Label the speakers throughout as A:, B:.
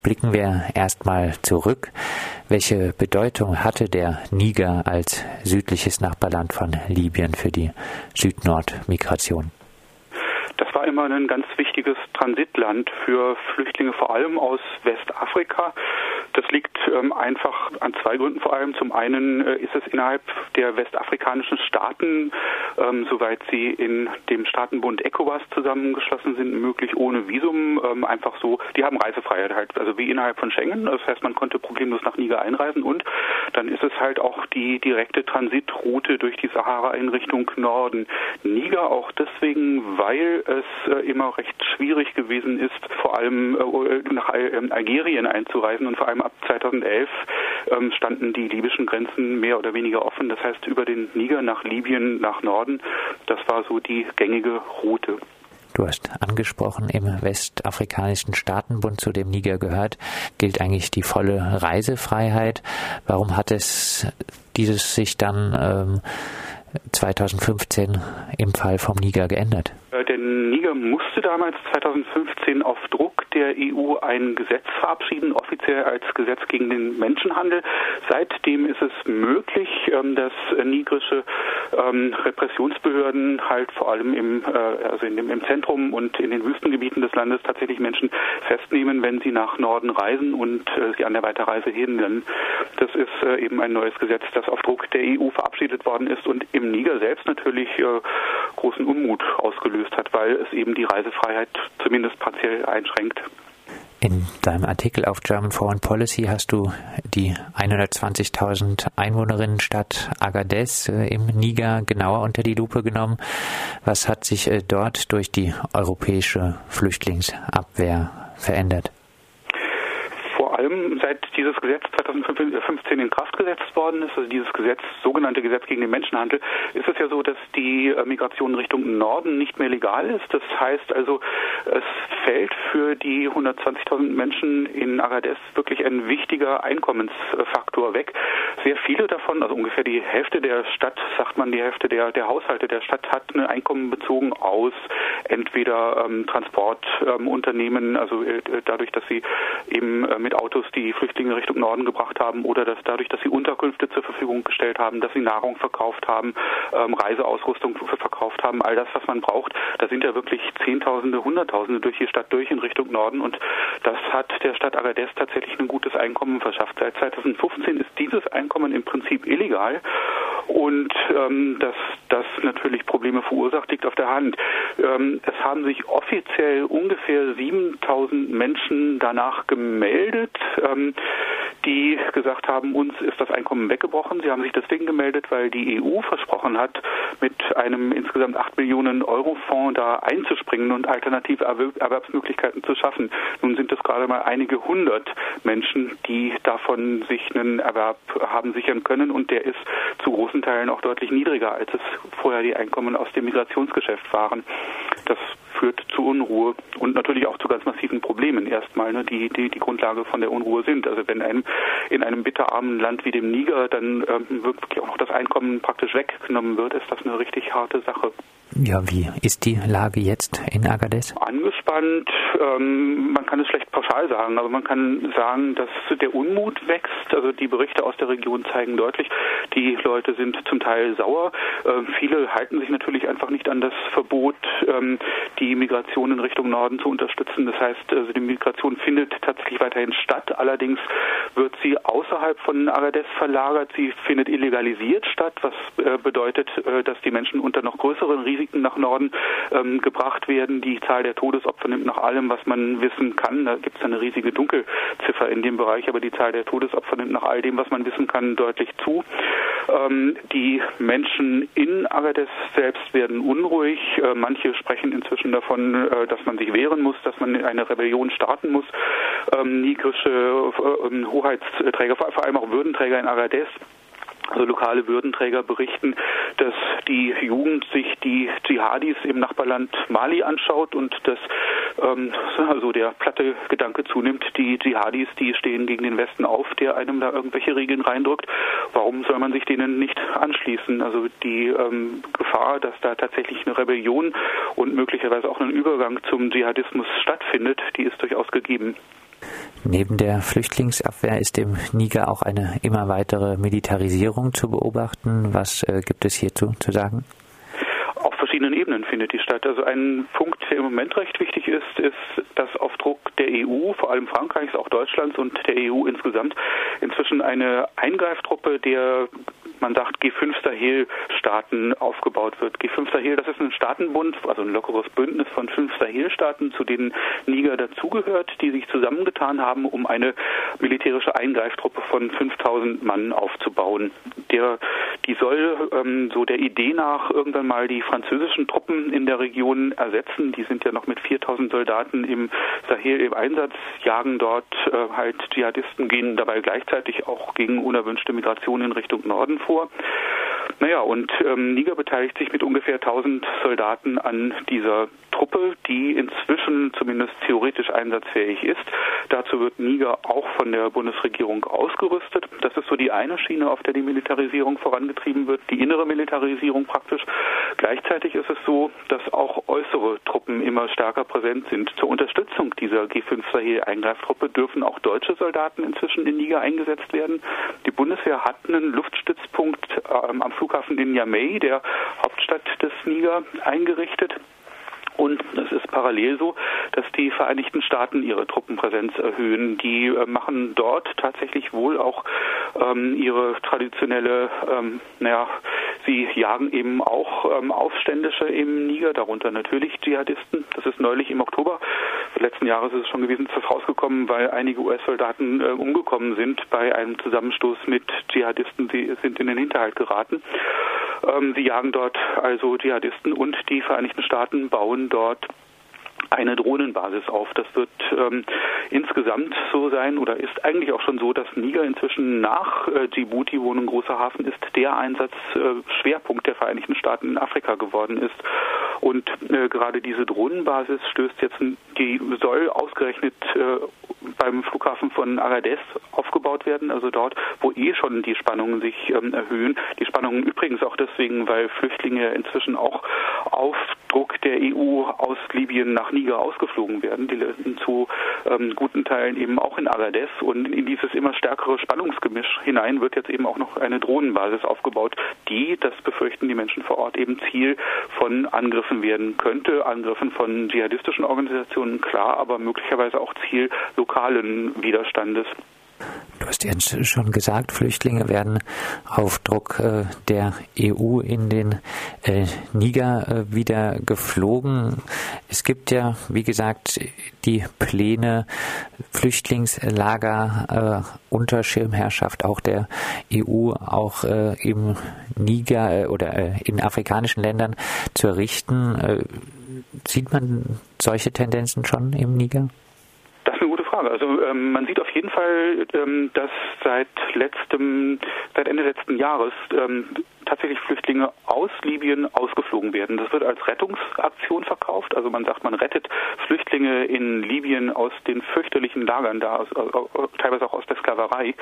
A: Blicken wir erstmal zurück. Welche Bedeutung hatte der Niger als südliches Nachbarland von Libyen für die Süd-Nord-Migration?
B: Immer ein ganz wichtiges Transitland für Flüchtlinge, vor allem aus Westafrika. Das liegt ähm, einfach an zwei Gründen vor allem. Zum einen äh, ist es innerhalb der westafrikanischen Staaten, ähm, soweit sie in dem Staatenbund ECOWAS zusammengeschlossen sind, möglich ohne Visum. Ähm, einfach so, die haben Reisefreiheit halt, also wie innerhalb von Schengen. Das heißt, man konnte problemlos nach Niger einreisen und dann ist es halt auch die direkte Transitroute durch die Sahara in Richtung Norden. Niger auch deswegen, weil es immer recht schwierig gewesen ist, vor allem äh, nach ähm, Algerien einzureisen und vor allem ab 2011 ähm, standen die libyschen Grenzen mehr oder weniger offen. Das heißt, über den Niger nach Libyen, nach Norden, das war so die gängige Route.
A: Du hast angesprochen, im westafrikanischen Staatenbund, zu dem Niger gehört, gilt eigentlich die volle Reisefreiheit. Warum hat es dieses sich dann ähm, 2015 im Fall vom Niger geändert?
B: Äh, der damals 2015 auf Druck der EU ein Gesetz verabschieden, offiziell als Gesetz gegen den Menschenhandel. Seitdem ist es möglich, ähm, dass nigrische ähm, Repressionsbehörden halt vor allem im, äh, also in dem, im Zentrum und in den Wüstengebieten des Landes tatsächlich Menschen festnehmen, wenn sie nach Norden reisen und äh, sie an der Weiterreise hindern. Das ist eben ein neues Gesetz, das auf Druck der EU verabschiedet worden ist und im Niger selbst natürlich großen Unmut ausgelöst hat, weil es eben die Reisefreiheit zumindest partiell einschränkt.
A: In deinem Artikel auf German Foreign Policy hast du die 120.000 Einwohnerinnenstadt Agadez äh, im Niger genauer unter die Lupe genommen. Was hat sich äh, dort durch die europäische Flüchtlingsabwehr verändert?
B: Allem seit dieses Gesetz 2015 in Kraft gesetzt worden ist, also dieses Gesetz, sogenannte Gesetz gegen den Menschenhandel, ist es ja so, dass die äh, Migration Richtung Norden nicht mehr legal ist. Das heißt also, es fällt für die 120.000 Menschen in Agadez wirklich ein wichtiger Einkommensfaktor weg. Sehr viele davon, also ungefähr die Hälfte der Stadt, sagt man, die Hälfte der, der Haushalte der Stadt hat ein Einkommen bezogen aus entweder ähm, Transportunternehmen, ähm, also äh, dadurch, dass sie eben äh, mit Autos Autos die Flüchtlinge Richtung Norden gebracht haben oder dass dadurch, dass sie Unterkünfte zur Verfügung gestellt haben, dass sie Nahrung verkauft haben, ähm, Reiseausrüstung verkauft haben, all das, was man braucht. Da sind ja wirklich Zehntausende, Hunderttausende durch die Stadt durch in Richtung Norden und das hat der Stadt Agadez tatsächlich ein gutes Einkommen verschafft. Seit 2015 ist dieses Einkommen im Prinzip illegal und ähm, dass das natürlich Probleme verursacht, liegt auf der Hand. Ähm, es haben sich offiziell ungefähr 7000 Menschen danach gemeldet ähm, die gesagt haben, uns ist das Einkommen weggebrochen. Sie haben sich deswegen gemeldet, weil die EU versprochen hat, mit einem insgesamt 8 Millionen Euro Fonds da einzuspringen und alternative Erwerbsmöglichkeiten zu schaffen. Nun sind es gerade mal einige hundert Menschen, die davon sich einen Erwerb haben sichern können und der ist zu großen Teilen auch deutlich niedriger, als es vorher die Einkommen aus dem Migrationsgeschäft waren. Das führt zu Unruhe und natürlich auch zu ganz massiven Problemen erstmal, ne, die, die die Grundlage von der Unruhe sind. Also wenn einem in einem bitterarmen Land wie dem Niger dann ähm, wirklich auch noch das Einkommen praktisch weggenommen wird, ist das eine richtig harte Sache.
A: Ja, wie ist die Lage jetzt in Agadez?
B: Angespannt, ähm, man kann es schlecht pauschal sagen, aber man kann sagen, dass der Unmut wächst. Also die Berichte aus der Region zeigen deutlich, die Leute sind zum Teil sauer. Ähm, viele halten sich natürlich einfach nicht an das Verbot, ähm, die Migration in Richtung Norden zu unterstützen. Das heißt, also die Migration findet tatsächlich weiterhin statt. Allerdings wird sie außerhalb von Agadez verlagert. Sie findet illegalisiert statt, was äh, bedeutet, äh, dass die Menschen unter noch größeren Risiken Risiken nach Norden ähm, gebracht werden. Die Zahl der Todesopfer nimmt nach allem, was man wissen kann, da gibt es eine riesige Dunkelziffer in dem Bereich, aber die Zahl der Todesopfer nimmt nach all dem, was man wissen kann, deutlich zu. Ähm, die Menschen in Agadez selbst werden unruhig. Äh, manche sprechen inzwischen davon, äh, dass man sich wehren muss, dass man eine Rebellion starten muss. Ähm, nigrische äh, Hoheitsträger, vor allem auch Würdenträger in Agadez also lokale Würdenträger berichten, dass die Jugend sich die Dschihadis im Nachbarland Mali anschaut und dass ähm, also der platte Gedanke zunimmt, die Dschihadis, die stehen gegen den Westen auf, der einem da irgendwelche Regeln reindrückt. Warum soll man sich denen nicht anschließen? Also die ähm, Gefahr, dass da tatsächlich eine Rebellion und möglicherweise auch ein Übergang zum Dschihadismus stattfindet, die ist durchaus gegeben.
A: Neben der Flüchtlingsabwehr ist im Niger auch eine immer weitere Militarisierung zu beobachten. Was äh, gibt es hierzu zu sagen?
B: Auf verschiedenen Ebenen findet die statt. Also ein Punkt, der im Moment recht wichtig ist, ist, dass auf Druck der EU, vor allem Frankreichs, auch Deutschlands und der EU insgesamt, inzwischen eine Eingreiftruppe der man sagt, G5 Sahel-Staaten aufgebaut wird. G5 Sahel, das ist ein Staatenbund, also ein lockeres Bündnis von fünf Sahel-Staaten, zu denen Niger dazugehört, die sich zusammengetan haben, um eine militärische Eingreiftruppe von 5000 Mann aufzubauen. Der, die soll ähm, so der Idee nach irgendwann mal die französischen Truppen in der Region ersetzen. Die sind ja noch mit 4000 Soldaten im Sahel im Einsatz, jagen dort äh, halt Dschihadisten, gehen dabei gleichzeitig auch gegen unerwünschte Migration in Richtung Norden vor. Naja, und ähm, Niger beteiligt sich mit ungefähr 1000 Soldaten an dieser Truppe, die inzwischen zumindest theoretisch einsatzfähig ist. Dazu wird Niger auch von der Bundesregierung ausgerüstet. Das ist so die eine Schiene, auf der die Militarisierung vorangetrieben wird, die innere Militarisierung praktisch. Gleichzeitig ist es so, dass auch äußere Truppen immer stärker präsent sind. Zur Unterstützung dieser G5 Sahel-Eingreiftruppe dürfen auch deutsche Soldaten inzwischen in Niger eingesetzt werden. Die Bundeswehr hat einen Luftstützpunkt ähm, am Flughafen in Niamey, der Hauptstadt des Niger, eingerichtet. Und es ist parallel so, dass die Vereinigten Staaten ihre Truppenpräsenz erhöhen. Die äh, machen dort tatsächlich wohl auch ähm, ihre traditionelle, ähm, naja, sie jagen eben auch ähm, Aufständische im Niger, darunter natürlich Dschihadisten. Das ist neulich im Oktober letzten Jahres ist es schon gewesen, ist rausgekommen, weil einige US-Soldaten äh, umgekommen sind bei einem Zusammenstoß mit Dschihadisten. Sie sind in den Hinterhalt geraten. Ähm, sie jagen dort also Dschihadisten und die Vereinigten Staaten bauen dort eine Drohnenbasis auf. Das wird ähm, insgesamt so sein oder ist eigentlich auch schon so, dass Niger inzwischen nach äh, Djibouti, wo ein großer Hafen ist, der Einsatzschwerpunkt äh, der Vereinigten Staaten in Afrika geworden ist. Und äh, gerade diese Drohnenbasis stößt jetzt, die soll ausgerechnet äh, beim Flughafen von Agadez aufgebaut werden, also dort, wo eh schon die Spannungen sich ähm, erhöhen. Die Spannungen übrigens auch deswegen, weil Flüchtlinge inzwischen auch auf Druck der EU aus Libyen nach Niger ausgeflogen werden. Die zu ähm, guten Teilen eben auch in Agadez und in dieses immer stärkere Spannungsgemisch hinein wird jetzt eben auch noch eine Drohnenbasis aufgebaut, die, das befürchten die Menschen vor Ort, eben Ziel von Angriffen werden könnte. Angriffen von dschihadistischen Organisationen, klar, aber möglicherweise auch Ziel lokalen Widerstandes.
A: Du hast jetzt schon gesagt, Flüchtlinge werden auf Druck äh, der EU in den äh, Niger äh, wieder geflogen. Es gibt ja, wie gesagt, die Pläne, Flüchtlingslager unter Schirmherrschaft auch der EU, auch im Niger oder in afrikanischen Ländern zu errichten. sieht man solche Tendenzen schon im Niger?
B: Frage. Also ähm, man sieht auf jeden Fall, ähm, dass seit letztem, seit Ende letzten Jahres ähm, tatsächlich Flüchtlinge aus Libyen ausgeflogen werden. Das wird als Rettungsaktion verkauft. Also man sagt, man rettet Flüchtlinge in Libyen aus den fürchterlichen Lagern da, aus, teilweise auch aus der Sklaverei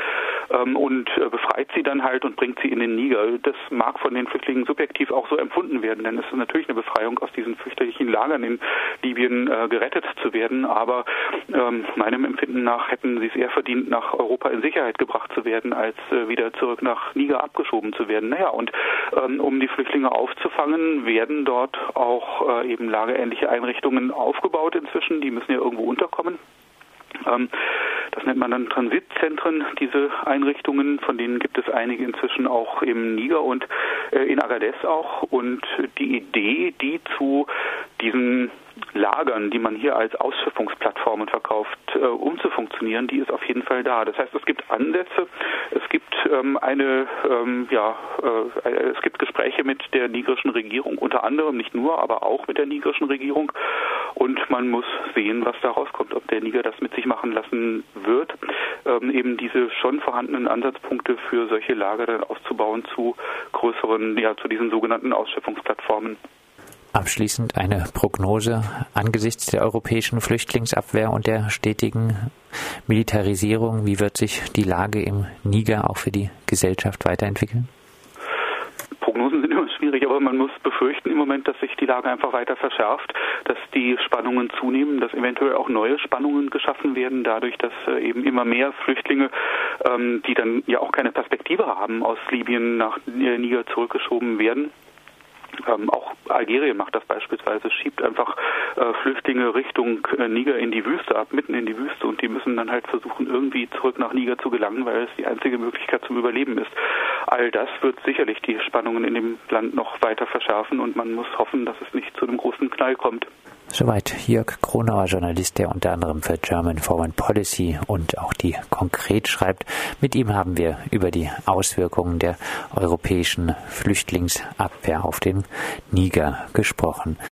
B: ähm, und äh, befreit sie dann halt und bringt sie in den Niger. Das mag von den Flüchtlingen subjektiv auch so empfunden werden, denn es ist natürlich eine Befreiung aus diesen fürchterlichen Lagern in Libyen äh, gerettet zu werden. Aber ähm, meinem Empfinden nach hätten sie es eher verdient, nach Europa in Sicherheit gebracht zu werden, als äh, wieder zurück nach Niger abgeschoben zu werden. Naja, und um die Flüchtlinge aufzufangen, werden dort auch äh, eben lagerähnliche Einrichtungen aufgebaut inzwischen. Die müssen ja irgendwo unterkommen. Ähm, das nennt man dann Transitzentren, diese Einrichtungen, von denen gibt es einige inzwischen auch im Niger und äh, in Agadez auch. Und die Idee, die zu diesen Lagern, die man hier als Ausschiffungsplattformen verkauft, äh, umzufunktionieren, die ist auf jeden Fall da. Das heißt, es gibt Ansätze, es gibt ähm, eine, ähm, ja, äh, es gibt Gespräche mit der nigerischen Regierung, unter anderem nicht nur, aber auch mit der nigerischen Regierung. Und man muss sehen, was da rauskommt, ob der Niger das mit sich machen lassen wird, ähm, eben diese schon vorhandenen Ansatzpunkte für solche Lager dann auszubauen zu größeren, ja, zu diesen sogenannten Ausschiffungsplattformen.
A: Abschließend eine Prognose angesichts der europäischen Flüchtlingsabwehr und der stetigen Militarisierung. Wie wird sich die Lage im Niger auch für die Gesellschaft weiterentwickeln?
B: Prognosen sind immer schwierig, aber man muss befürchten im Moment, dass sich die Lage einfach weiter verschärft, dass die Spannungen zunehmen, dass eventuell auch neue Spannungen geschaffen werden, dadurch, dass äh, eben immer mehr Flüchtlinge, ähm, die dann ja auch keine Perspektive haben, aus Libyen nach Niger zurückgeschoben werden. Ähm, auch Algerien macht das beispielsweise, schiebt einfach äh, Flüchtlinge Richtung äh, Niger in die Wüste ab, mitten in die Wüste und die müssen dann halt versuchen, irgendwie zurück nach Niger zu gelangen, weil es die einzige Möglichkeit zum Überleben ist. All das wird sicherlich die Spannungen in dem Land noch weiter verschärfen und man muss hoffen, dass es nicht zu einem großen Knall kommt.
A: Soweit Jörg Kronauer, Journalist, der unter anderem für German Foreign Policy und auch die konkret schreibt. Mit ihm haben wir über die Auswirkungen der europäischen Flüchtlingsabwehr auf den Niger gesprochen.